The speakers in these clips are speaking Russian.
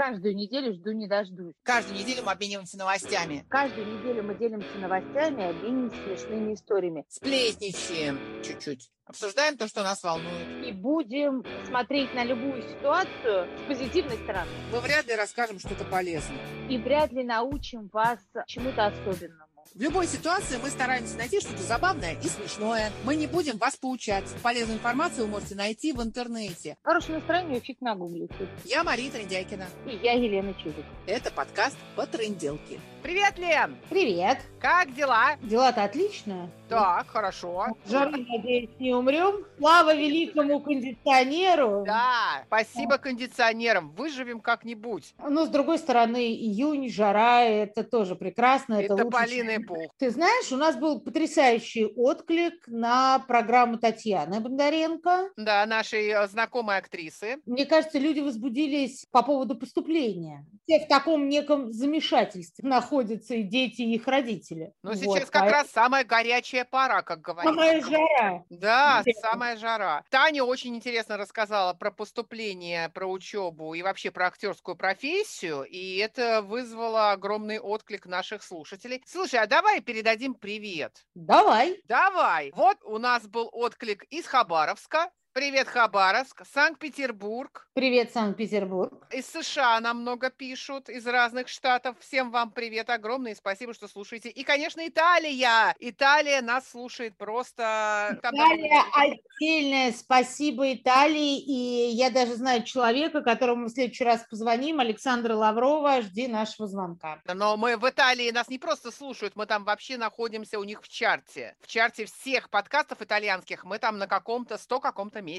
Каждую неделю жду не дождусь. Каждую неделю мы обмениваемся новостями. Каждую неделю мы делимся новостями обмениваемся смешными историями. Сплетничаем чуть-чуть. Обсуждаем то, что нас волнует. И будем смотреть на любую ситуацию с позитивной стороны. Мы вряд ли расскажем что-то полезное. И вряд ли научим вас чему-то особенному. В любой ситуации мы стараемся найти что-то забавное и смешное. Мы не будем вас поучать. Полезную информацию вы можете найти в интернете. Хорошее настроение фиг нагуглите. Я Мария Трендяйкина. И я Елена Чудик. Это подкаст по тренделке. Привет, Лен! Привет! Как дела? Дела-то отлично. Так, хорошо. Жары, надеюсь, не умрем. Слава великому кондиционеру. Да, спасибо кондиционерам. Выживем как-нибудь. Но, с другой стороны, июнь, жара, это тоже прекрасно. Это, лучше, полиный чем- пух. Ты знаешь, у нас был потрясающий отклик на программу Татьяны Бондаренко. Да, нашей э, знакомой актрисы. Мне кажется, люди возбудились по поводу поступления. Все в таком неком замешательстве находятся и дети, и их родители. Но Вот, сейчас как поэтому раз самая горячая пора, как говорится. Самая жара. Да, Интересно. самая жара. Таня очень интересно рассказала про поступление, про учебу и вообще про актерскую профессию, и это вызвало огромный отклик наших слушателей. Слушай, а давай передадим привет. Давай. Давай. Вот у нас был отклик из Хабаровска. Привет, Хабаровск, Санкт-Петербург. Привет, Санкт-Петербург. Из США нам много пишут, из разных штатов. Всем вам привет огромный, спасибо, что слушаете. И, конечно, Италия. Италия нас слушает просто... Там Италия, отдельное спасибо Италии. И я даже знаю человека, которому мы в следующий раз позвоним, Александра Лаврова. Жди нашего звонка. Но мы в Италии нас не просто слушают, мы там вообще находимся у них в чарте. В чарте всех подкастов итальянских мы там на каком-то, сто каком-то месте.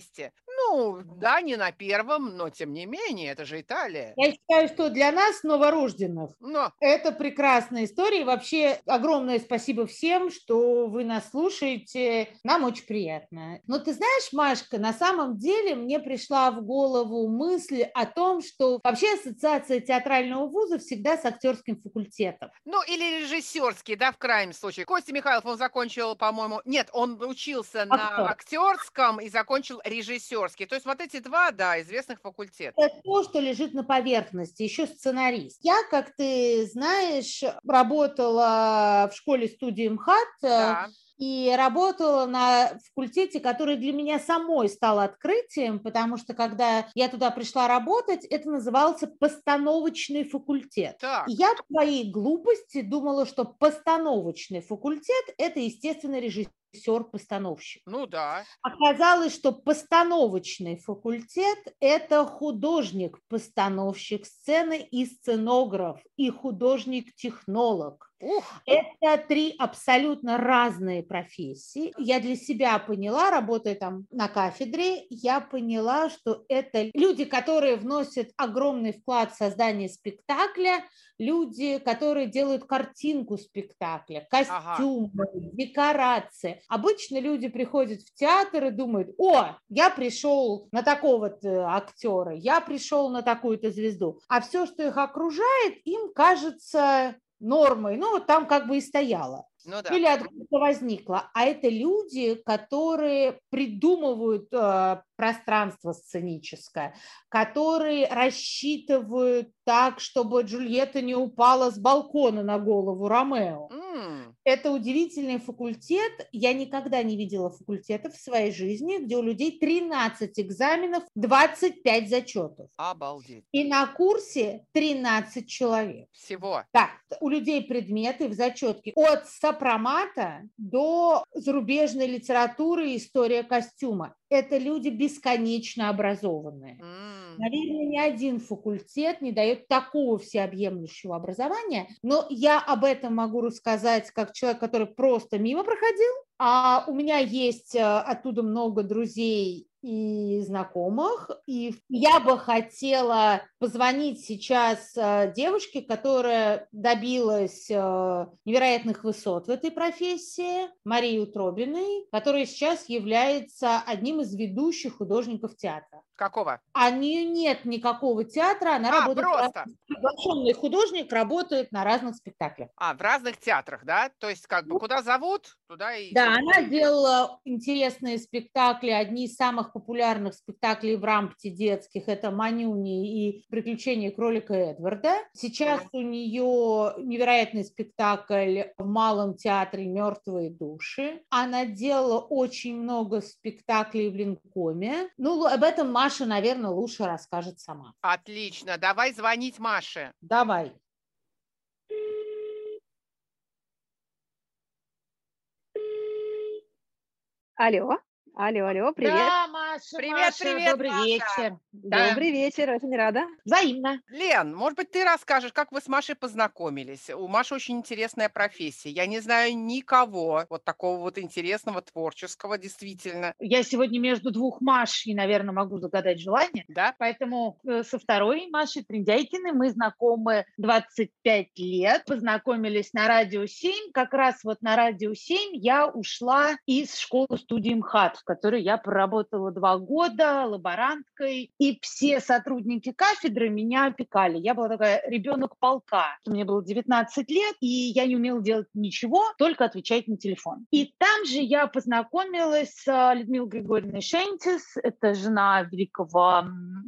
Ну, да, не на первом, но тем не менее, это же Италия. Я считаю, что для нас, новорожденных, Но Это прекрасная история. И Вообще огромное спасибо всем, что вы нас слушаете. Нам очень приятно. Но ты знаешь, Машка, на самом деле мне пришла в голову мысль о том, что вообще ассоциация театрального вуза всегда с актерским факультетом. Ну, или режиссерский, да, в крайнем случае. Костя Михайлов, он закончил, по-моему... Нет, он учился на Актер. актерском и закончил режиссерский. То есть вот эти два, да, известных факультета. Это то, что лежит на поверхности, еще сценарист. Я, как ты знаешь, работала в школе-студии МХАТ, э, Да. и работала на факультете, который для меня самой стал открытием, потому что когда я туда пришла работать, это назывался постановочный факультет. Так. И я в своей глупости думала, что постановочный факультет – это, естественно, режиссер-постановщик. Ну да. Оказалось, что постановочный факультет – это художник-постановщик сцены и сценограф, и художник-технолог. Ух, Это три абсолютно разные профессии. Я для себя поняла, работая там на кафедре, я поняла, что это люди, которые вносят огромный вклад в создание спектакля, люди, которые делают картинку спектакля, костюмы, декорации. Обычно люди приходят в театр и думают, о, я пришел на такого-то актера, я пришел на такую-то звезду. А все, что их окружает, им кажется нормой. Ну, вот там как бы и стояло. Ну да. Или откуда возникло. А это люди, которые придумывают э, пространство сценическое, которые рассчитывают так, чтобы Джульетта не упала с балкона на голову Ромео. М, Это удивительный факультет. Я никогда не видела факультетов в своей жизни, где у людей 13 экзаменов, 25 зачетов. Обалдеть. И на курсе 13 человек. Всего. Да, у людей предметы в зачетке от сопромата до зарубежной литературы и история костюма. Это люди бесконечно образованные. М, Наверное, ни один факультет не дает такого всеобъемлющего образования, но я об этом могу рассказать как человек, который просто мимо проходил, а у меня есть э, оттуда много друзей и знакомых, и я бы хотела позвонить сейчас э, девушке, которая добилась э, невероятных высот в этой профессии, Марии Утробиной, которая сейчас является одним из ведущих художников театра. Какого? А нее нет никакого театра, она А, работает... просто. Приглашенный художник работает на разных спектаклях. А, в разных театрах, да? То есть как бы куда зовут, туда и... Да, она делала интересные спектакли. Одни из самых популярных спектаклей в рампте детских – это «Манюни» и «Приключения кролика Эдварда». Сейчас у нее невероятный спектакль в Малом театре «Мертвые души». Она делала очень много спектаклей в Линкоме. Ну, об этом Маша, наверное, лучше расскажет сама. Отлично, давай звонить Маше. Давай. Алло, алло, алло, привет. Да, Маша, Привет, Маша, привет, добрый Маша. вечер. Да. Добрый вечер, очень рада. Взаимно. Лен, может быть, ты расскажешь, как вы с Машей познакомились? У Маши очень интересная профессия. Я не знаю никого вот такого вот интересного, творческого, действительно. Я сегодня между двух Маш и, наверное, могу загадать желание. Да? Поэтому э, со второй Машей Триндяйкиной мы знакомы 25 лет. Познакомились на Радио 7. Как раз вот на Радио 7 я ушла из школы-студии МХАТ, в которой я проработала два года лаборанткой. И все сотрудники кафедры меня опекали. Я была такая ребенок полка. Мне было 19 лет, и я не умела делать ничего, только отвечать на телефон. И там же я познакомилась с а, Людмилой Григорьевной Шентис. Это жена великого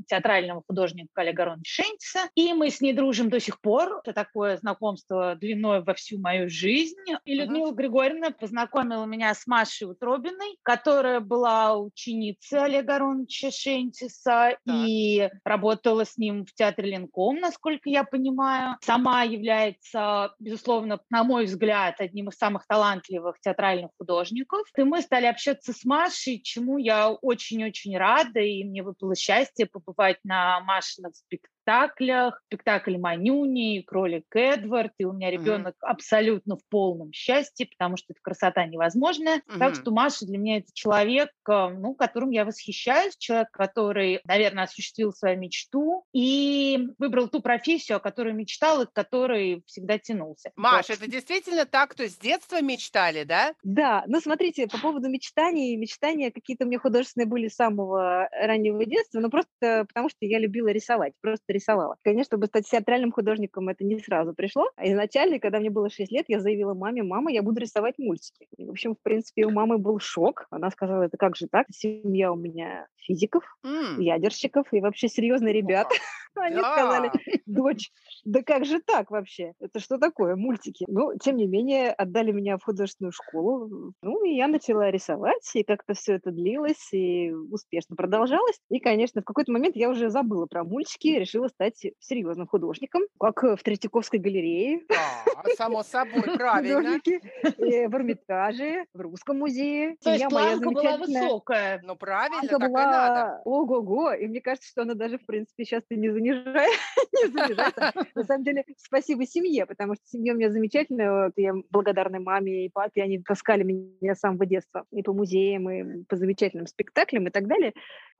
театрального художника Олега Ароновича Шентиса. И мы с ней дружим до сих пор. Это такое знакомство длиной во всю мою жизнь. И Людмила Григорьевна познакомила меня с Машей Утробиной, которая была ученицей Олега Ароновича Шентиса и работала с ним в театре Ленком, насколько я понимаю. Сама является, безусловно, на мой взгляд, одним из самых талантливых театральных художников. И мы стали общаться с Машей, чему я очень-очень рада, и мне выпало счастье побывать на Машиных спектаклях, спектакль Манюни, Кролик Эдвард, и у меня ребенок абсолютно в полном счастье, потому что это красота невозможная. Так Мгм. что Маша для меня это человек, э, ну, которым я восхищаюсь, человек, который, наверное, осуществил свою мечту и выбрал ту профессию, о которой мечтал и к которой всегда тянулся. Маш, Вот. это действительно так, то есть с детства мечтали, да? Да, ну смотрите, по поводу мечтаний, мечтания какие-то у меня художественные были с самого раннего детства, но просто потому что я любила рисовать, просто рисовала. Конечно, чтобы стать театральным художником, это не сразу пришло. А изначально, когда мне было 6 лет, я заявила маме, мама, я буду рисовать мультики. И, в общем, в принципе, у мамы был шок. Она сказала, это как же так? Семья у меня физиков, М, ядерщиков и вообще серьезные ребята. Они сказали, дочь, да как же так вообще? Это что такое, мультики? Ну, тем не менее, отдали меня в художественную школу. Ну, и я начала рисовать, и как-то все это длилось, и успешно продолжалось. И, конечно, в какой-то момент я уже забыла про мультики, решила стать серьезным художником, как в Третьяковской галерее. Да, само собой, правильно. Художники, и в Эрмитаже, в Русском музее. То есть планка была высокая. Ну, правильно, так и надо. ого-го, и мне кажется, что она даже, в принципе, сейчас и не занижает, не занижается. На самом деле, спасибо семье, потому что семья у меня замечательная, я благодарна маме и папе, они таскали меня с самого детства и по музеям, и по замечательным спектаклям и так далее.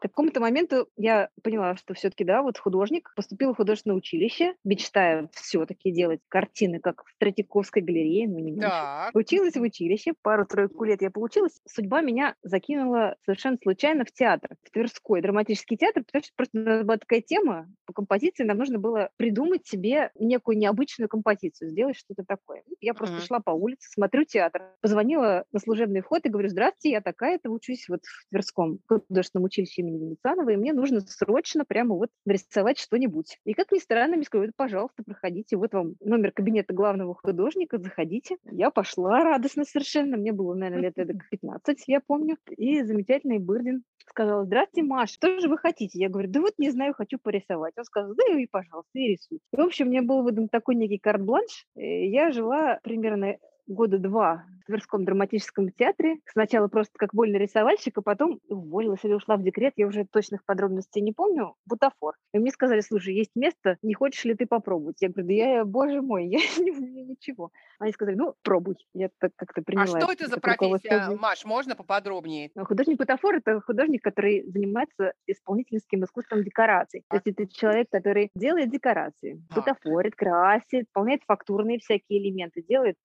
К какому-то моменту я поняла, что все-таки, да, вот художник, поступила в художественное училище, мечтая все-таки делать картины, как в Третьяковской галерее, ну, не меньше. Так, Училась в училище, пару-тройку лет я получилась. Судьба меня закинула совершенно случайно в театр, в Тверской драматический театр, потому что просто у нас была такая тема по композиции, нам нужно было придумать себе некую необычную композицию, сделать что-то такое. Я просто Мгм. шла по улице, смотрю театр, позвонила на служебный вход и говорю, здравствуйте, я такая-то, учусь вот в Тверском художественном училище имени Венецианова, и мне нужно срочно прямо вот нарисовать что-нибудь. И как ни странно, мне сказали, пожалуйста, проходите, вот вам номер кабинета главного художника, заходите. Я пошла радостно совершенно, мне было, наверное, лет эдак 15, я помню, и замечательный Бырдин сказал, здравствуйте, Маша, что же вы хотите? Я говорю, да вот не знаю, хочу порисовать. Он сказал, да и, пожалуйста, и рисуй. В общем, мне был выдан такой некий карт-бланш. Я жила примерно года два в Тверском драматическом театре. Сначала просто как вольный рисовальщик, а потом уволилась или ушла в декрет. Я уже точных подробностей не помню. Бутафор. И мне сказали, слушай, есть место, не хочешь ли ты попробовать? Я говорю, да я, боже мой, я не умею ничего. Они сказали, ну, пробуй. Я так как-то а приняла что это за профессия, Маш, можно поподробнее? но Художник-бутафор – это художник, который занимается исполнительским искусством декораций. То есть это человек, который делает декорации, Так. бутафорит, красит, выполняет фактурные всякие элементы, делает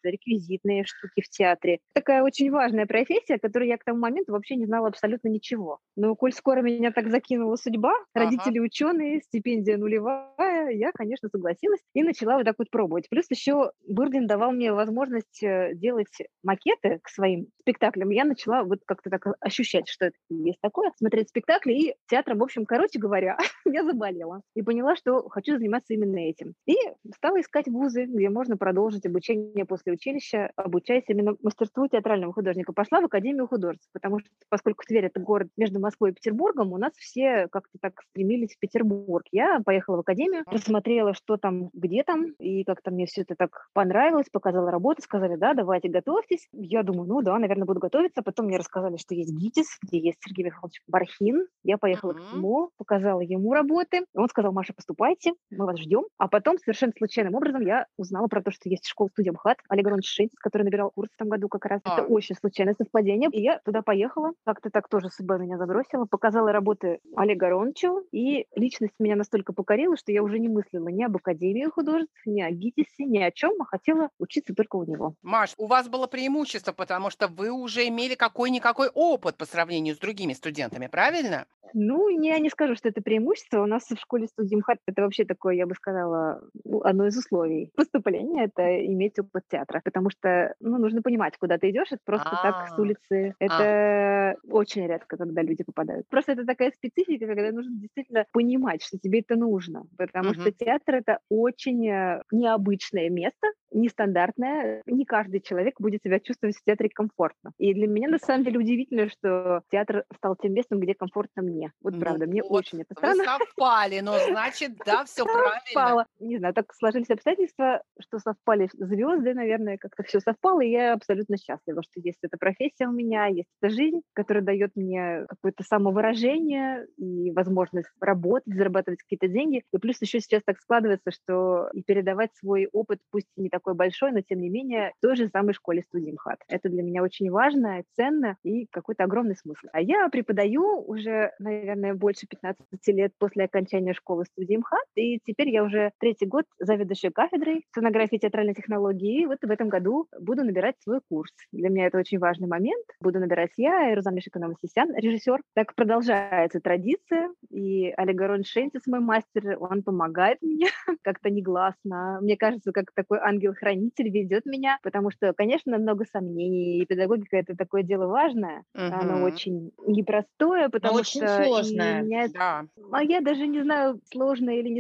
реквизитные штуки в театре. Такая очень важная профессия, о которой я к тому моменту вообще не знала абсолютно ничего. Но коль скоро меня так закинула судьба, Ага. родители ученые, стипендия нулевая, я, конечно, согласилась и начала вот так вот пробовать. Плюс еще Бырдин давал мне возможность э, делать макеты к своим спектаклям. Я начала вот как-то так ощущать, что это есть такое, смотреть спектакли и театром, в общем, короче говоря, я заболела и поняла, что хочу заниматься именно этим. И стала искать вузы, где можно продолжить обучение после училища, обучаясь именно мастерству театрального художника. Пошла в Академию художеств, потому что, поскольку Тверь – это город между Москвой и Петербургом, у нас все как-то так стремились в Петербург. Я поехала в Академию, посмотрела, что там, где там, и как-то мне все это так понравилось, показала работу, сказали, да, давайте готовьтесь. Я думаю, ну да, наверное, буду готовиться. Потом мне рассказали, что есть ГИТИС, где есть Сергей Михайлович Бархин. Я поехала Мгм. к нему, показала ему работы. Он сказал, Маша, поступайте, мы вас ждем. А потом совершенно случайным образом я узнала про то, что есть школа студия МХАТ, Олег Иванович Шинец, который набирал курс в том году как раз. А. Это очень случайное совпадение. И я туда поехала, как-то так тоже судьба меня забросила, показала работы Олега Ароновича, и личность меня настолько покорила, что я уже не мыслила ни об Академии художеств, ни о ГИТИСе, ни о чем, а хотела учиться только у него. Маш, у вас было преимущество, потому что вы уже имели какой-никакой опыт по сравнению с другими студентами, правильно? Ну, я не скажу, что это преимущество. У нас в школе студии МХАТ это вообще такое, я бы сказала, ну, одно из условий поступления– это иметь опыт театра. Потому что ну, нужно понимать, куда ты идешь. Это просто так с А. улицы. Это очень редко, когда люди попадают. Просто это такая специфика, когда нужно действительно понимать, что тебе это нужно. Потому что театр – это очень э, необычное место, нестандартное. Не каждый человек будет себя чувствовать в театре комфортно. И для меня, на самом деле, удивительно, что театр стал тем местом, где комфортно мне. Вот Ну правда, мне вот, очень это Вы странно. совпали, но значит, да, все правильно. совпало. Не знаю, так сложились обстоятельства, что совпали звезды, наверное, как-то все совпало, и я абсолютно счастлива, что есть эта профессия у меня, есть эта жизнь, которая дает мне какое-то самовыражение и возможность работать, зарабатывать какие-то деньги. И плюс еще сейчас так складывается, что и передавать свой опыт, пусть и не такой большой, но тем не менее, в той же самой школе студии МХАТ. Это для меня очень важно, ценно и какой-то огромный смысл. А я преподаю уже, наверное, больше 15 лет после окончания школы студии МХАТ, и теперь я уже третий год заведующая кафедрой сценографии и театральной технологии, и вот в этом году буду набирать свой курс. Для меня это очень важный момент. Буду набирать я и Рузана Шиканова Сисян, режиссер. Так продолжается традиция, и Олег Арон Шентис, мой мастер, он помогает мне как-то негласно. Мне кажется, как такой ангел-хранитель ведет меня, потому что, конечно, много сомнений, и педагогика — это такое дело важное, оно Мгм. очень непростое, потому очень что и сложное. меняет Да. а я даже не знаю, сложное или не.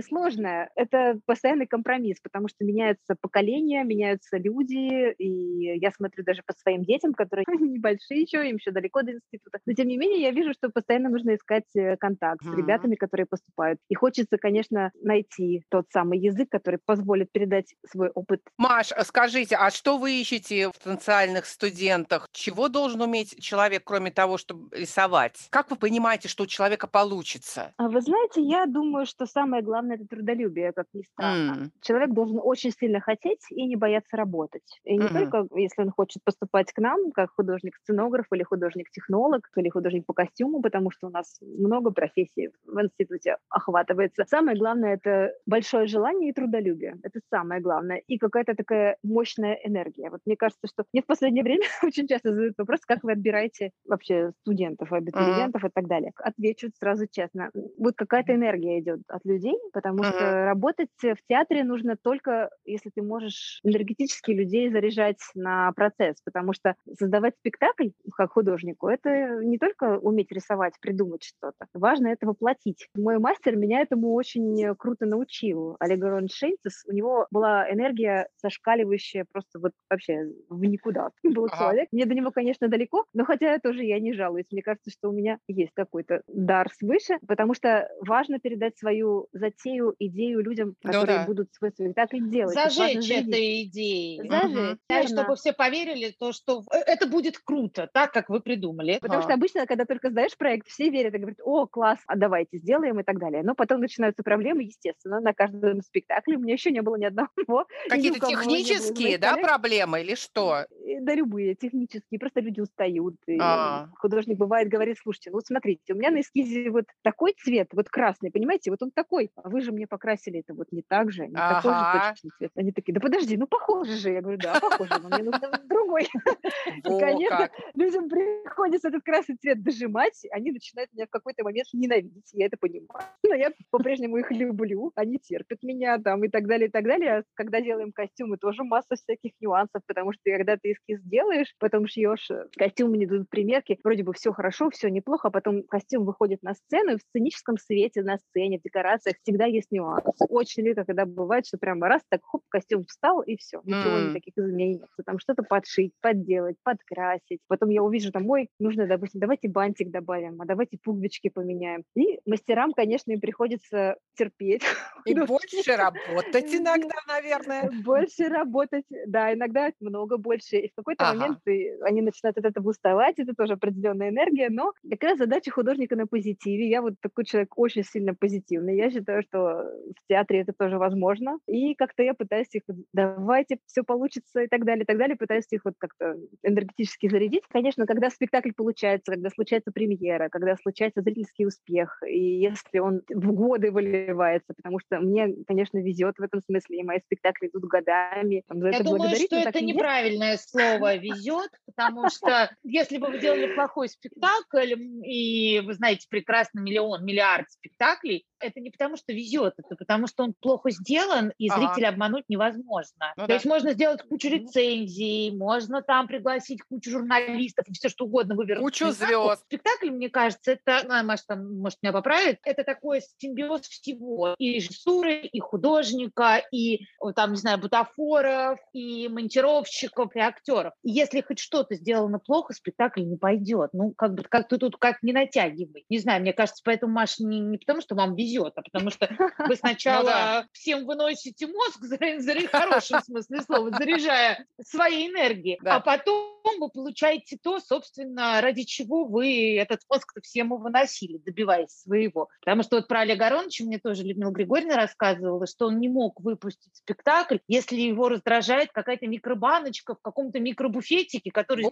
Это постоянный компромисс, потому что меняются поколения, меняются люди, и я смотрю даже по своим детям, которые небольшие еще, им еще далеко до института. Но тем не менее, я вижу, что постоянно нужно искать э, контакт с Мгм. ребятами, которые поступают. И хочется, конечно, найти тот самый язык, который позволит передать свой опыт Маш, а скажите, а что вы ищете в потенциальных студентах? Чего должен уметь человек, кроме того, чтобы рисовать? Как вы понимаете, что человека получится? А Вы знаете, я думаю, что самое главное это трудолюбие, как ни странно. М, Человек должен очень сильно хотеть и не бояться работать. И не Мгм. только если он хочет поступать к нам, как художник-сценограф или художник-технолог, или художник по костюму, потому что у нас много профессий в институте охватывается. Самое главное это большое желание и трудолюбие. Это самое главное. И какая-то такая мощная энергия. Вот мне кажется, что мне в последнее время очень часто задают вопрос, как вы отбираете вообще студентов, абитуриентов и так далее. Отвечу сразу честно. Вот какая-то энергия идет от людей, потому Мгм. что работать в театре нужно только, если ты можешь энергетически людей заряжать на процесс, потому что создавать спектакль как художнику, это не только уметь рисовать, придумать что-то. Важно это воплотить. Мой мастер меня этому очень круто научил. Олег Аронович Шейнцес, у него была энергия зашкаливающая просто вот вообще в никуда. Был человек. Мне до него, конечно, далеко, но хотя тоже я не жалуюсь. Мне кажется, что у меня есть какой-то дар свыше, потому что важно передать свою затею, идею людям, Ну которые да. будут свой спектакль делать. Зажечь этой идеей. Зажечь, Мгм. Да, чтобы все поверили, то, что э, это будет круто, так, как вы придумали. Потому что Ага. обычно, когда только сдаешь проект, все верят и говорят, о, класс, а давайте сделаем и так далее. Но потом начинаются проблемы, естественно, на каждом спектакле. У меня еще не было ни одного. Какие-то технические, да, проблемы или что? И Да, любые, технические. Просто люди устают. А. художник бывает говорит, слушайте, ну смотрите, у меня на эскизе вот такой цвет, вот красный, понимаете, вот он такой, а вы же мне покрасили это вот не так же, не такой же Ага. точно цвет. Они такие, да подожди, ну похоже же. Я говорю, да, похоже, но мне нужно другой. И, конечно, людям приходится этот красный цвет дожимать, они начинают меня в какой-то момент ненавидеть, я это понимаю. Но я по-прежнему их люблю, они терпят меня там и так далее, и так далее. А когда делаем костюмы, тоже масса всяких нюансов, потому что когда ты эскиз делаешь, потом шьешь э, костюм, не идут примерки, вроде бы все хорошо, все неплохо, а потом костюм выходит на сцену, и в сценическом свете, на сцене, в декорациях всегда есть нюансы. Очень редко, когда бывает, что прямо раз, так хоп, костюм встал, и все, ничего М. никаких изменений. Там что-то подшить, подделать, подкрасить. Потом я увижу, там, ой, нужно, допустим, давайте бантик добавим, а давайте пуговички поменяем. И мастерам, конечно, им приходится терпеть. И Ну, больше работать иногда, наверное. Больше работать, да, иногда много больше. И в какой-то Ага. момент ты- они начинают от этого уставать, это тоже определенная энергия, но как раз задача художника на позитиве. Я вот такой человек очень сильно позитивный. Я считаю, что в театре это тоже возможно. И как-то я пытаюсь их, давайте, все получится и так далее, и так далее. Пытаюсь их вот как-то энергетически зарядить. Конечно, когда спектакль получается, когда случается премьера, когда случается зрительский успех, и если он в годы выливается, потому что мне, конечно, везет в этом смысле, и мои спектакли идут годами. там за Я это думаю, что это неправильное слово «везет», потому что если бы вы делали плохой спектакль, и вы знаете прекрасно миллион, миллиард спектаклей, это не потому, что везет, это потому, что он плохо сделан, и Ага. зрителя обмануть невозможно. Ну То да. есть можно сделать кучу рецензий, можно там пригласить кучу журналистов и все что угодно вывернуть. Кучу звезд. Спектакль, мне кажется, это, ну, Маша там, может, меня поправит, это такой симбиоз всего. И режиссуры, и художника, и, там, не знаю, бутафоров, и монтировщиков, и актеров. И если хоть что-то сделано плохо, спектакль не пойдет. Ну, как бы, как ты тут как не натягивай. Не знаю, мне кажется, поэтому, Маша, не, не потому, что вам везет, а потому что вы сначала всем выносите мозг, в хорошем смысле слова, заряжая своей энергией, а потом вы получаете то, собственно, ради чего вы этот мозг-то всем выносили, добиваясь своего. Потому что вот про Олега Ароновича мне тоже Людмила Григорьевна рассказывала, что он не мог выпустить спектакль, если его раздражает какая-то микробаночка в каком-то микробуфетике, который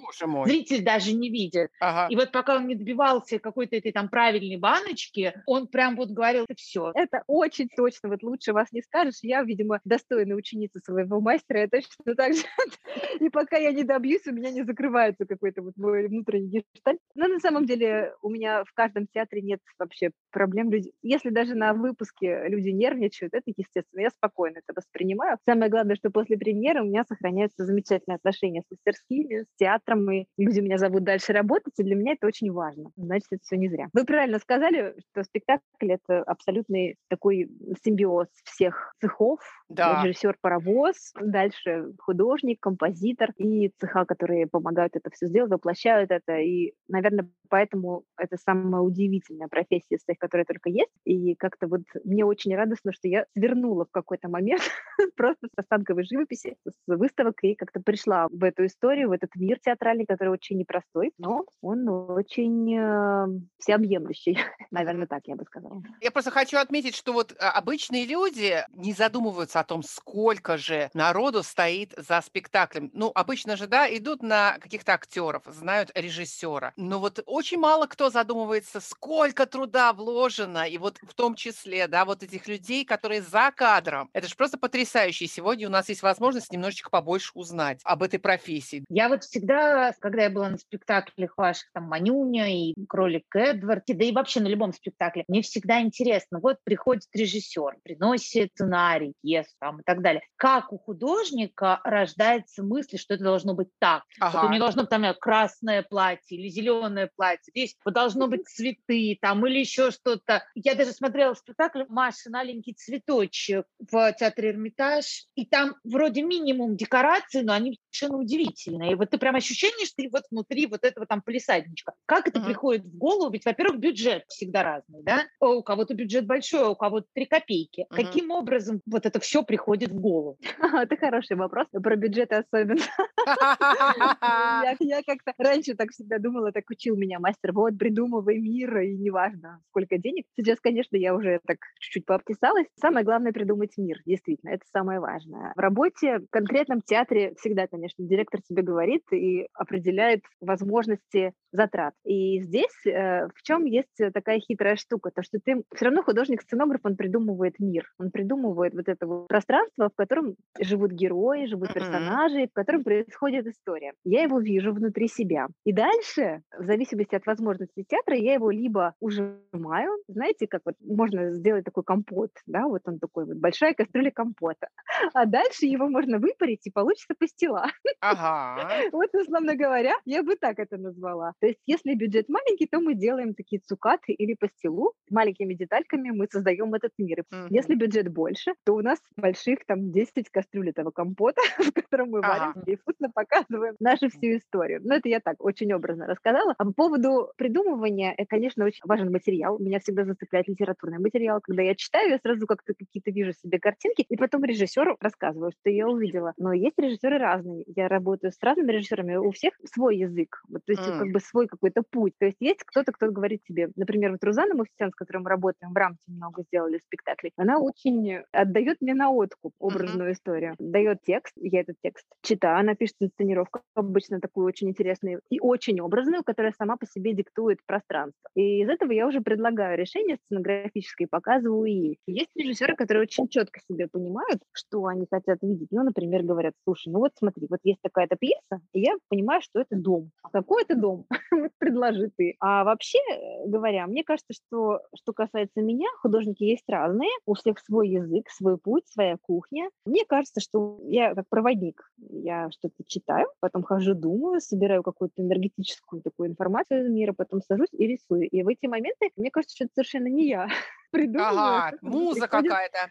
зритель даже не видит. Ага. И вот пока он не добивался какой-то этой там правильной баночки, он прям вот говорил, это все. Это очень точно, вот лучше вас не скажешь. Я, видимо, достойная ученица своего мастера, я точно так же. И пока я не добьюсь, у меня не закрывается какой-то вот мой внутренний гештальт. Но на самом деле у меня в каждом театре нет вообще проблем. Люди, если даже на выпуске люди нервничают, это естественно, я спокойно это воспринимаю. Самое главное, что после премьеры у меня сохраняются замечательные отношения с мастерскими, с театром, и люди меня зовут дальше работать, и для меня это очень важно. Значит, это все не зря. Вы правильно сказали, что спектакль — это абсолютный такой симбиоз всех цехов. Да. Режиссер-паровоз, дальше художник, композитор и цеха, которые помогают это все сделать, воплощают это. И, наверное, поэтому это самая удивительная профессия из тех, которые только есть. И как-то вот мне очень радостно, что я свернула в какой-то момент просто с останковой живописи, с выставок, и как-то пришла в эту историю, в этот мир театральный, который очень непростой, но он очень э, всеобъемлющий. Наверное, так я бы сказала. Я просто хочу отметить, что вот а, обычные люди не задумываются о том, сколько же народу стоит за спектаклем. Ну, обычно же, да, идут на каких-то актеров, знают режиссера. Но вот очень мало кто задумывается, сколько труда вложено, и вот в том числе, да, вот этих людей, которые за кадром. Это же просто потрясающе. Сегодня у нас есть возможность немножечко побольше узнать об этой профессии. Я вот всегда, когда я была на спектаклях ваших, там, Манюня и Кролик Эдвард, да и вообще на любом спектакле, мне всегда интересно, вот приходит режиссер, приносит сценарий, пьесу там, и так далее. Как у художника рождается мысль, что это должно быть так? Вот у Ага. нее должно быть там например, красное платье или зеленое платье, здесь вот должно быть цветы там или еще что-то. Я даже смотрела спектакль «Маша, маленький цветочек» в театре Эрмитаж, и там вроде минимум декораций, но они совершенно удивительные. И вот ты прям ощущение, что ты вот внутри вот этого там полисадничка. Как это Мгм. приходит в голову? Ведь, во-первых, бюджет всегда разный, да? У кого-то бюджет большой, а у кого-то три копейки. Мгм. Каким образом вот это все приходит в голову? Это хороший вопрос. Про бюджеты особенно. Я, как-то раньше так всегда думала, так учил меня мастер, вот, придумывай мир, и неважно, сколько денег. Сейчас, конечно, я уже так чуть-чуть пообтесалась. Самое главное — придумать мир, действительно, это самое важное. В работе, в конкретном театре всегда, конечно, конечно. Директор тебе говорит и определяет возможности затрат. И здесь э, в чем есть такая хитрая штука, то что ты все равно художник-сценограф, он придумывает мир, он придумывает вот это вот пространство, в котором живут герои, живут персонажи, в котором происходит история. Я его вижу внутри себя. И дальше, в зависимости от возможностей театра, я его либо ужимаю, знаете, как вот можно сделать такой компот, да, вот он такой вот большая кастрюля компота, а дальше его можно выпарить и получится пастила. Ага. Вот, условно говоря, я бы так это назвала. То есть, если бюджет маленький, то мы делаем такие цукаты или пастилу. Маленькими детальками мы создаем этот мир. Mm-hmm. Если бюджет больше, то у нас больших там 10 кастрюль этого компота, в котором мы варим и вкусно показываем нашу всю историю. Но это я так очень образно рассказала. А по поводу придумывания, это, конечно, очень важен материал. Меня всегда зацепляет литературный материал. Когда я читаю, я сразу как-то какие-то вижу себе картинки, и потом режиссеру рассказываю, что я увидела. Но есть режиссеры разные. Я работаю с разными режиссерами, у всех свой язык. Вот, то есть mm. как бы свой какой-то путь. То есть есть кто-то, кто говорит тебе, например, вот Рузана Муфтян, с которой мы работаем, в Рамте много сделали спектаклей, она очень отдает мне на откуп образную mm-hmm. историю. Дает текст, я этот текст читаю, она пишет инсценировку, обычно такую очень интересную и очень образную, которая сама по себе диктует пространство. И из этого я уже предлагаю решение сценографическое, показываю ей. Есть режиссеры, которые очень четко себе понимают, что они хотят видеть. Ну, например, говорят, слушай, ну вот смотри, вот есть такая-то пьеса, и я понимаю, что это дом. А какой это дом? Предложи ты. А вообще э, говоря, мне кажется, что что касается меня, художники есть разные, у всех свой язык, свой путь, своя кухня. Мне кажется, что я как проводник, я что-то читаю, потом хожу, думаю, собираю какую-то энергетическую такую информацию из мира, потом сажусь и рисую. И в эти моменты, мне кажется, что это совершенно не я придумываю. Ага, муза какая-то.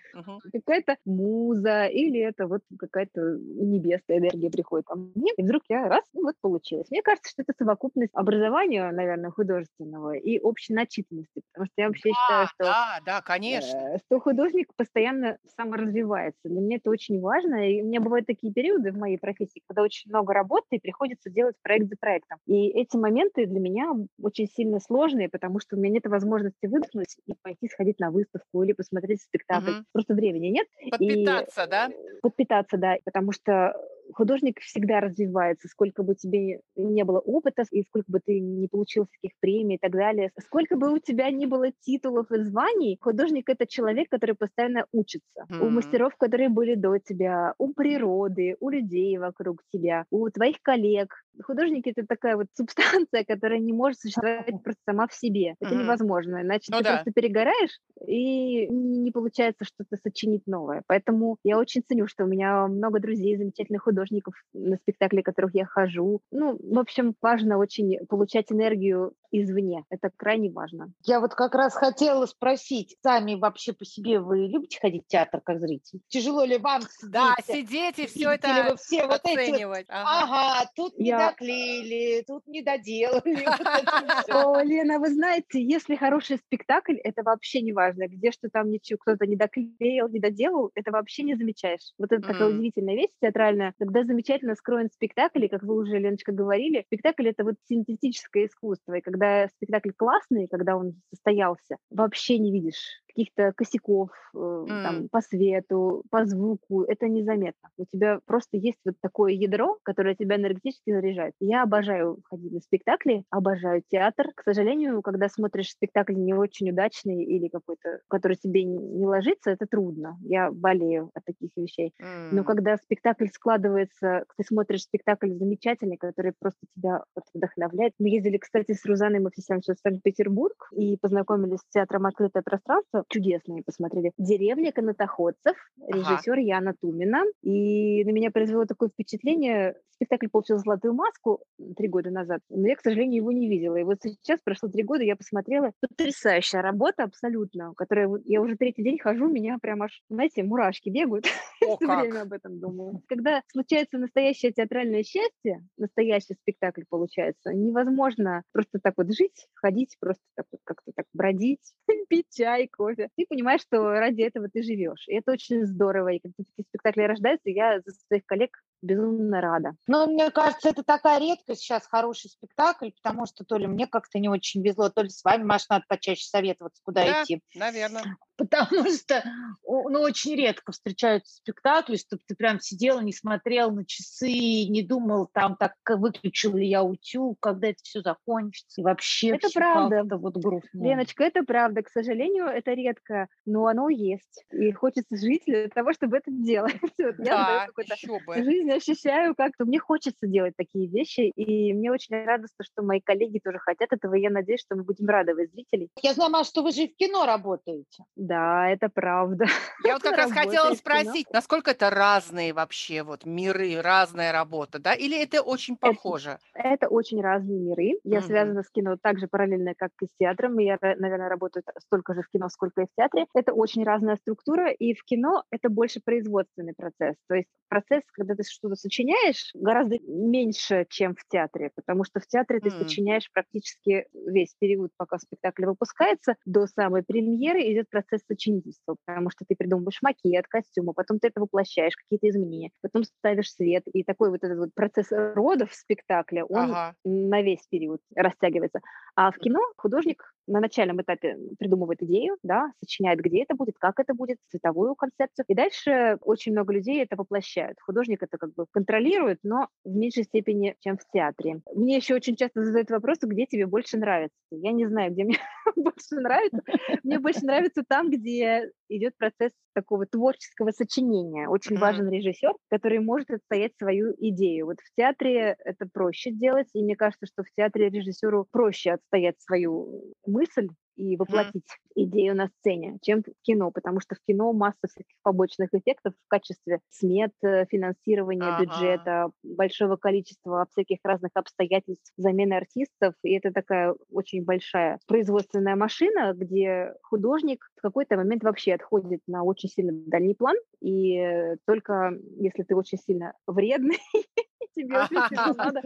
Какая-то муза, или это вот какая-то небесная энергия приходит ко мне, и вдруг я раз, и вот получилось. Мне кажется, что это совокупность образования, наверное, художественного и общей начитанности, потому что я вообще да, считаю, что... Да, да, конечно. Э, что художник постоянно саморазвивается. Для меня это очень важно, и у меня бывают такие периоды в моей профессии, когда очень много работы, и приходится делать проект за проектом. И эти моменты для меня очень сильно сложные, потому что у меня нет возможности выдохнуть и пойти сходить сходить на выставку или посмотреть спектакль. Угу. Просто времени нет. Подпитаться, и, да? Подпитаться, да, потому что художник всегда развивается, сколько бы тебе не было опыта, и сколько бы ты не получил всяких премий и так далее, сколько бы у тебя не было титулов и званий, художник — это человек, который постоянно учится. Mm-hmm. У мастеров, которые были до тебя, у природы, у людей вокруг тебя, у твоих коллег. Художник — это такая вот субстанция, которая не может существовать просто сама в себе. Это mm-hmm. невозможно, иначе ну, ты да. просто перегораешь, и не получается что-то сочинить новое. Поэтому я очень ценю, что у меня много друзей, замечательных художников, художников на спектакли, которых я хожу. Ну, в общем, важно очень получать энергию извне. Это крайне важно. Я вот как раз хотела спросить, сами вообще по себе вы любите ходить в театр как зритель? Тяжело ли вам сидеть? Да, сидеть и все это все оценивать. Вот эти вот, ага. ага, тут я... не доклеили, тут не доделали. О, Лена, вы знаете, если хороший спектакль, это вообще не важно, где что там ничего кто-то не доклеил, не доделал, это вообще не замечаешь. Вот это такая удивительная вещь театральная, когда замечательно скроен спектакль, и, как вы уже, Леночка, говорили, спектакль — это вот синтетическое искусство, и когда спектакль классный, когда он состоялся, вообще не видишь каких-то косяков mm. там, по свету, по звуку, это незаметно. У тебя просто есть вот такое ядро, которое тебя энергетически заряжает. Я обожаю ходить на спектакли, обожаю театр. К сожалению, когда смотришь спектакль не очень удачный или какой-то, который тебе не ложится, это трудно. Я болею от таких вещей. Mm. Но когда спектакль складывается, ты смотришь спектакль замечательный, который просто тебя вот вдохновляет. Мы ездили, кстати, с Рузаной Мафисян в Санкт-Петербург и познакомились с театром «Открытое пространство» чудесные посмотрели. «Деревня канатоходцев», режиссер ага. Яна Тумина. И на меня произвело такое впечатление. Спектакль получил «Золотую маску» три года назад, но я, к сожалению, его не видела. И вот сейчас, прошло три года, я посмотрела. Потрясающая работа абсолютно, которая я уже третий день хожу, меня прям аж, знаете, мурашки бегают. Все время об этом думаю. Когда случается настоящее театральное счастье, настоящий спектакль получается, невозможно просто так вот жить, ходить, просто так вот как-то так бродить, пить чай, кофе кофе, ты понимаешь, что ради этого ты живешь. И это очень здорово. И когда такие спектакли рождаются, я за своих коллег безумно рада. Ну, мне кажется, это такая редкость сейчас, хороший спектакль, потому что то ли мне как-то не очень везло, то ли с вами, Маш, надо почаще советоваться, куда да, идти. наверное. потому что ну, очень редко встречаются спектакли, чтобы ты прям сидел, не смотрел на часы, не думал там, так выключил ли я утюг, когда это все закончится. И вообще это правда. вот грустно. Леночка, это правда. К сожалению, это редко, но оно есть. И хочется жить для того, чтобы это делать. Вот Да, я еще бы. жизнь ощущаю как-то. Мне хочется делать такие вещи, и мне очень радостно, что мои коллеги тоже хотят этого, и я надеюсь, что мы будем радовать зрителей. Я знаю, Маш, что вы же в кино работаете. Да, это правда. Я вот как раз хотела спросить, насколько это разные вообще вот миры, разная работа, да? Или это очень похоже? Это очень разные миры. Я связана с кино так же параллельно, как и с театром. И я, ра- наверное, работаю столько же в кино, сколько и в театре. Это очень разная структура, и в кино это больше производственный процесс. То есть процесс, когда ты что-то сочиняешь, гораздо меньше, чем в театре, потому что в театре ты М. сочиняешь практически весь период, пока спектакль выпускается, до самой премьеры идет процесс сочинительства, потому что ты придумываешь макет, костюмы, потом ты это воплощаешь, какие-то изменения, потом ставишь свет, и такой вот этот вот процесс родов спектакля, он Ага. на весь период растягивается. А в кино художник на начальном этапе придумывает идею, да, сочиняет, где это будет, как это будет, цветовую концепцию. И дальше очень много людей это воплощают. Художник это как бы контролирует, но в меньшей степени, чем в театре. Мне еще очень часто задают вопрос, где тебе больше нравится. Я не знаю, где мне больше нравится. Мне больше нравится там, где идет процесс такого творческого сочинения. Очень Мгм. важен режиссер, который может отстоять свою идею. Вот в театре это проще сделать, и мне кажется, что в театре режиссеру проще отстоять свою мысль и воплотить идею на сцене, чем в кино, потому что в кино масса всяких побочных эффектов в качестве смет, э, финансирования, Ага. бюджета, большого количества всяких разных обстоятельств, замены артистов, и это такая очень большая производственная машина, где художник в какой-то момент вообще отходит на очень сильно дальний план, и э, только если ты очень сильно вредный, тебе сильно надо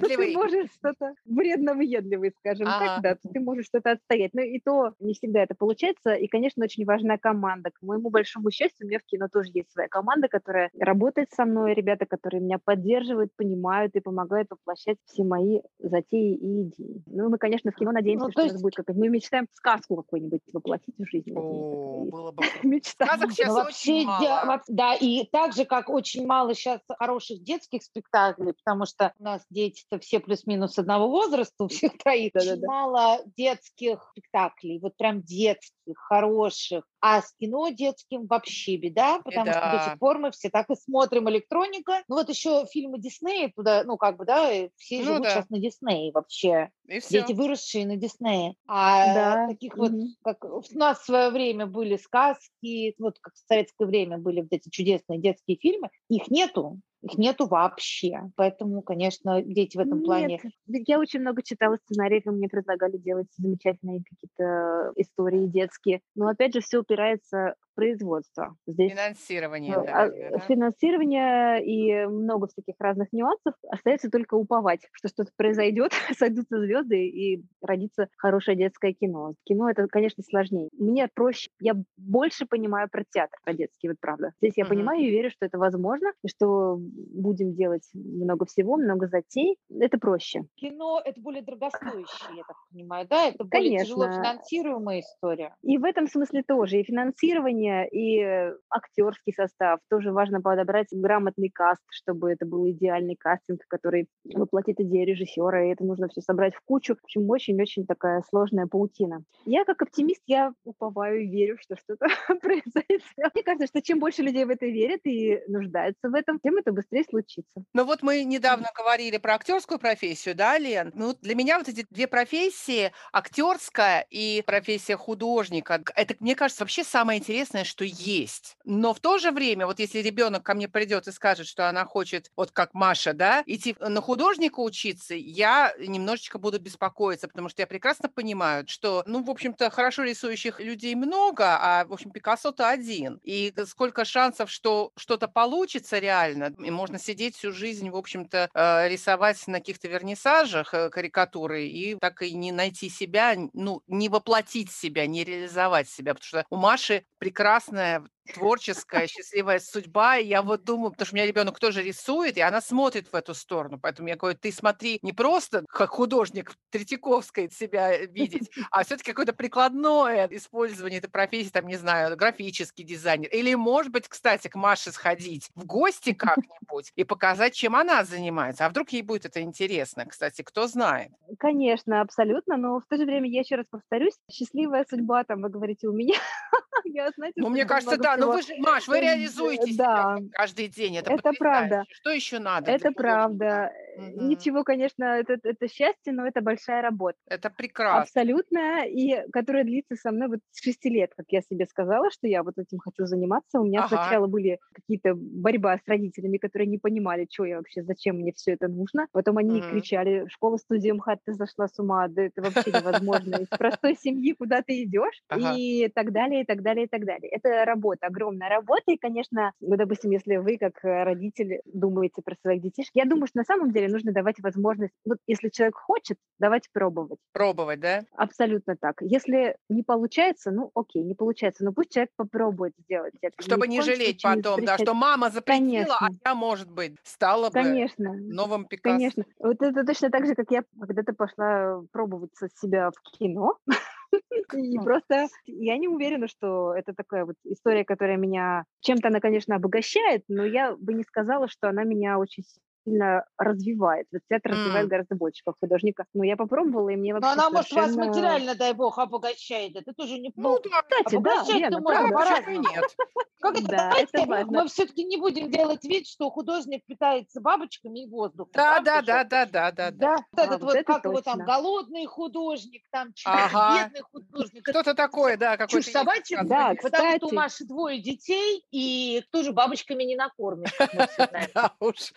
то ты можешь что-то вредно-въедливый, скажем так, да, ты можешь что-то отстоять. Но и то не всегда это получается. И, конечно, очень важна команда. К моему большому счастью, у меня в кино тоже есть своя команда, которая работает со мной, ребята, которые меня поддерживают, понимают и помогают воплощать все мои затеи и идеи. Ну, мы, конечно, в кино надеемся, Ну, что то у нас будет как Мы мечтаем сказку какую-нибудь воплотить в жизнь. Это было бы Мечта. Сказок сейчас Ну, вообще, очень да, мало. да, и так же, как очень мало сейчас хороших детских спектаклей, потому что у нас дети-то все плюс-минус одного возраста, у всех троих, очень Да-да-да. мало детских спектаклей, вот прям детских, хороших. А с кино детским вообще беда, потому что до Беда. сих пор мы все так и смотрим электроника. Ну вот еще фильмы Диснея туда, ну как бы, да, и все Ну живут да. сейчас на Диснее вообще. И все. Дети, выросшие на Диснее. А Да, таких вот мгм. как у нас в свое время были сказки, вот как в советское время были вот эти чудесные детские фильмы, их нету, их нету вообще. Поэтому, конечно, дети в этом плане... Нет, ведь я очень много читала сценариев, и мне предлагали делать замечательные какие-то истории детские. Но опять же, все упирается в производство. Здесь Финансирование, э, а, да? финансирование и много всяких разных нюансов. Остается только уповать, что что-то произойдет, сойдутся звезды и родится хорошее детское кино. Кино это, конечно, сложнее. Мне проще, я больше понимаю про театр, про детский, вот правда. Здесь я Мгм. понимаю и верю, что это возможно, и что будем делать много всего, много затей. Это проще. Кино — это более дорогостоящее, я так понимаю, да? Это более тяжело Конечно. финансируемая история. И в этом смысле тоже и финансирование, и э, актерский состав. Тоже важно подобрать грамотный каст, чтобы это был идеальный кастинг, который воплотит идею режиссера, и это нужно все собрать в кучу. В общем, очень-очень такая сложная паутина. Я как оптимист, я уповаю и верю, что что-то произойдет. Мне кажется, что чем больше людей в это верят и нуждаются в этом, тем это быстрее случится. Ну вот мы недавно говорили про актерскую профессию, да, Лен? Ну для меня вот эти две профессии, актерская и профессия художника, это, мне кажется, вообще самое интересное, что есть. Но в то же время, вот если ребенок ко мне придет и скажет, что она хочет, вот как Маша, да, идти на художника учиться, я немножечко буду беспокоиться, потому что я прекрасно понимаю, что, ну, в общем-то, хорошо рисующих людей много, а, в общем, Пикассо-то один. И сколько шансов, что что-то получится реально, и можно сидеть всю жизнь, в общем-то, э, рисовать на каких-то вернисажах э, карикатуры и так и не найти себя, ну, не воплотить себя, не реализовать себя, потому что у Маши прекрасная творческая, счастливая судьба. И я вот думаю, потому что у меня ребенок тоже рисует, и она смотрит в эту сторону. Поэтому я говорю, ты смотри не просто как художник Третьяковской себя видеть, а все-таки какое-то прикладное использование этой профессии, там, не знаю, графический дизайнер. Или, может быть, кстати, к Маше сходить в гости как-нибудь и показать, чем она занимается. А вдруг ей будет это интересно, кстати, кто знает. Конечно, абсолютно, но в то же время я еще раз повторюсь, счастливая судьба, там, вы говорите, у меня. Я, знаете, ну, мне кажется, да. Ну, вы же, Маш, вы реализуете да. себя каждый день. Это, это правда. Что еще надо? Это правда. Угу. Ничего, конечно, это, это счастье, но это большая работа. Это прекрасно. Абсолютно, и которая длится со мной вот с 6 лет, как я себе сказала, что я вот этим хочу заниматься. У меня ага. сначала были какие-то борьба с родителями, которые не понимали, что я вообще, зачем мне все это нужно. Потом они угу. кричали, школа студия МХАТ, ты зашла с ума, да это вообще невозможно. Из простой семьи куда ты идешь? И так далее, и так далее, и так далее. Это работа, огромная работа, и, конечно, ну, допустим, если вы как родитель думаете про своих детишек, я думаю, что на самом деле нужно давать возможность, вот если человек хочет, давать пробовать. Пробовать, да? Абсолютно так. Если не получается, ну окей, не получается, но пусть человек попробует сделать это. Чтобы не жалеть потом, не да, что мама запретила, Конечно. а я, может быть, стала Конечно. бы новым Пикассо. Конечно. Вот это точно так же, как я когда-то пошла пробовать себя в кино. И просто я не уверена, что это такая вот история, которая меня чем-то она, конечно, обогащает, но я бы не сказала, что она меня очень сильно развивает. Вот театр mm. развивает гораздо больше как художника. Но я попробовала, и мне вообще Но она, совершенно... может, вас материально, дай бог, обогащает. Это тоже неплохо. Ну, да, кстати, да, верно, можно по-разному. нет. Как это, да, это важно. мы все-таки не будем делать вид, что художник питается бабочками и воздухом. Да, да, да, да, да, да, да. Вот этот вот, как его там, голодный художник, там, бедный художник. Что-то такое, да, какой-то. Чушь собачья, да, потому что у Маши двое детей, и кто же бабочками не накормит, Да уж,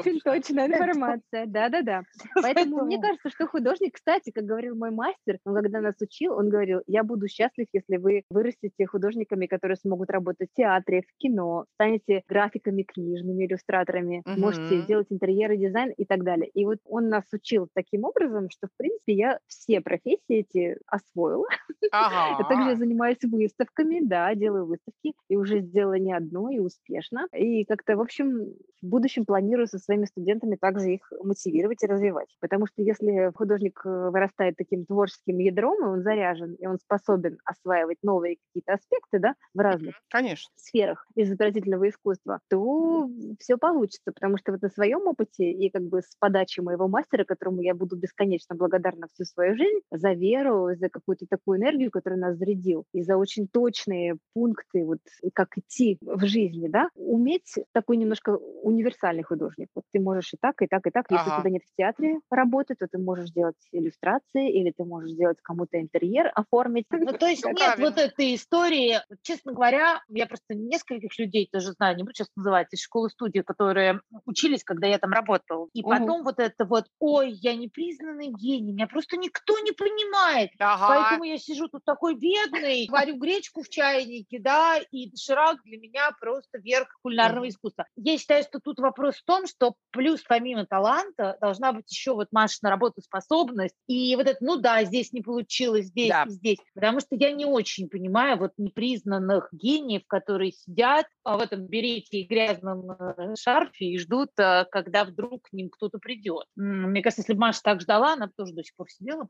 Очень точно информация, да-да-да. Поэтому мне кажется, что художник, кстати, как говорил мой мастер, он когда нас учил, он говорил, я буду счастлив, если вы вырастете художниками, которые смогут работать в театре, в кино, станете графиками книжными, иллюстраторами, угу. можете делать интерьеры, дизайн и так далее. И вот он нас учил таким образом, что, в принципе, я все профессии эти освоила. Ага. Я также занимаюсь выставками, да, делаю выставки, и уже сделала не одну, и успешно. И как-то, в общем, в будущем планирую со своими студентами также их мотивировать и развивать. Потому что если художник э, вырастает таким творческим ядром, и он заряжен, и он способен осваивать новые какие-то аспекты, да, в разных Конечно. сферах изобразительного искусства, то все получится, потому что вот на своем опыте и как бы с подачи моего мастера, которому я буду бесконечно благодарна всю свою жизнь, за веру, за какую-то такую энергию, которую нас зарядил, и за очень точные пункты, вот как идти в жизни, да, уметь такой немножко универсальный художник. Вот ты можешь и так, и так, и так. Если ага. у тебя нет в театре работы, то ты можешь делать иллюстрации, или ты можешь сделать кому-то интерьер, оформить. Ну, то есть нет вот этой истории, честно говоря, я просто нескольких людей тоже знаю, не буду сейчас называть, из школы-студии, которые учились, когда я там работал. И угу. потом вот это вот, ой, я не признанный гений, меня просто никто не понимает. Ага. Поэтому я сижу тут такой бедный, варю гречку в чайнике, да, и доширак для меня просто верх кулинарного искусства. Я считаю, что тут вопрос в том, что плюс помимо таланта должна быть еще вот Машина работоспособность. И вот это, ну да, здесь не получилось, здесь да. и здесь. Потому что я не очень понимаю вот непризнанных гениев, которые сидят а, в этом берете и грязном э, шарфе и ждут, э, когда вдруг к ним кто-то придет. Мне кажется, если бы Маша так ждала, она бы тоже до сих пор сидела.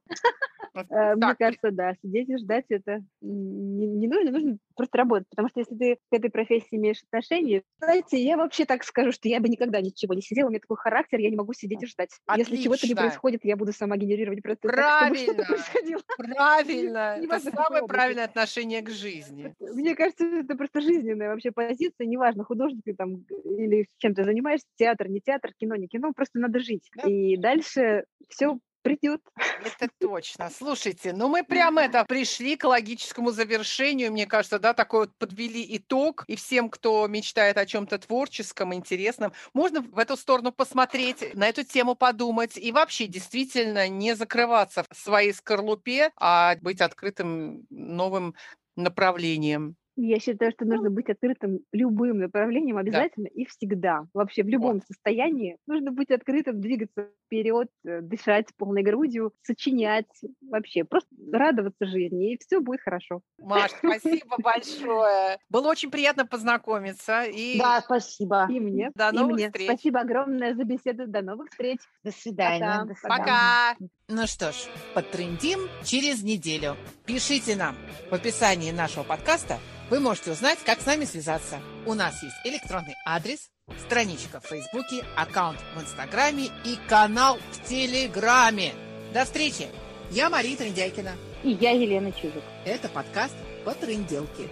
Э, мне кажется, да, сидеть и ждать это не нужно, нужно просто работать, потому что если ты к этой профессии имеешь отношение, знаете, я вообще так скажу, что я бы никогда ничего не сидела, у меня такой характер, я не могу сидеть и ждать. Отлично. Если чего-то не происходит, я буду сама генерировать процесс. Правильно, так, происходило. правильно. Это самое правильное отношение к жизни. Мне кажется, это просто жизненная вообще позиция, неважно, художник ты там или чем ты занимаешься, театр, не театр, кино, не кино, просто надо жить. Да. И дальше все придет. Это точно. Слушайте, ну мы прямо это пришли к логическому завершению, мне кажется, да, такой вот подвели итог. И всем, кто мечтает о чем-то творческом, интересном, можно в эту сторону посмотреть, на эту тему подумать и вообще действительно не закрываться в своей скорлупе, а быть открытым новым направлением. Я считаю, что нужно быть открытым любым направлением обязательно и всегда. Вообще в любом Вот. состоянии нужно быть открытым, двигаться вперед, э, дышать полной грудью, сочинять, вообще просто радоваться жизни, и все будет хорошо. Маш, спасибо большое. Было очень приятно познакомиться. И Да, спасибо. И мне, До и новых мне. встреч. Спасибо огромное за беседу. До новых встреч. До свидания. Пока. До свидания. пока. Ну что ж, подтрендим через неделю. Пишите нам. В описании нашего подкаста вы можете узнать, как с нами связаться. У нас есть электронный адрес, страничка в Фейсбуке, аккаунт в Инстаграме и канал в Телеграме. До встречи! Я Мария Трендяйкина. И я, Елена Чижик. Это подкаст по тренделке.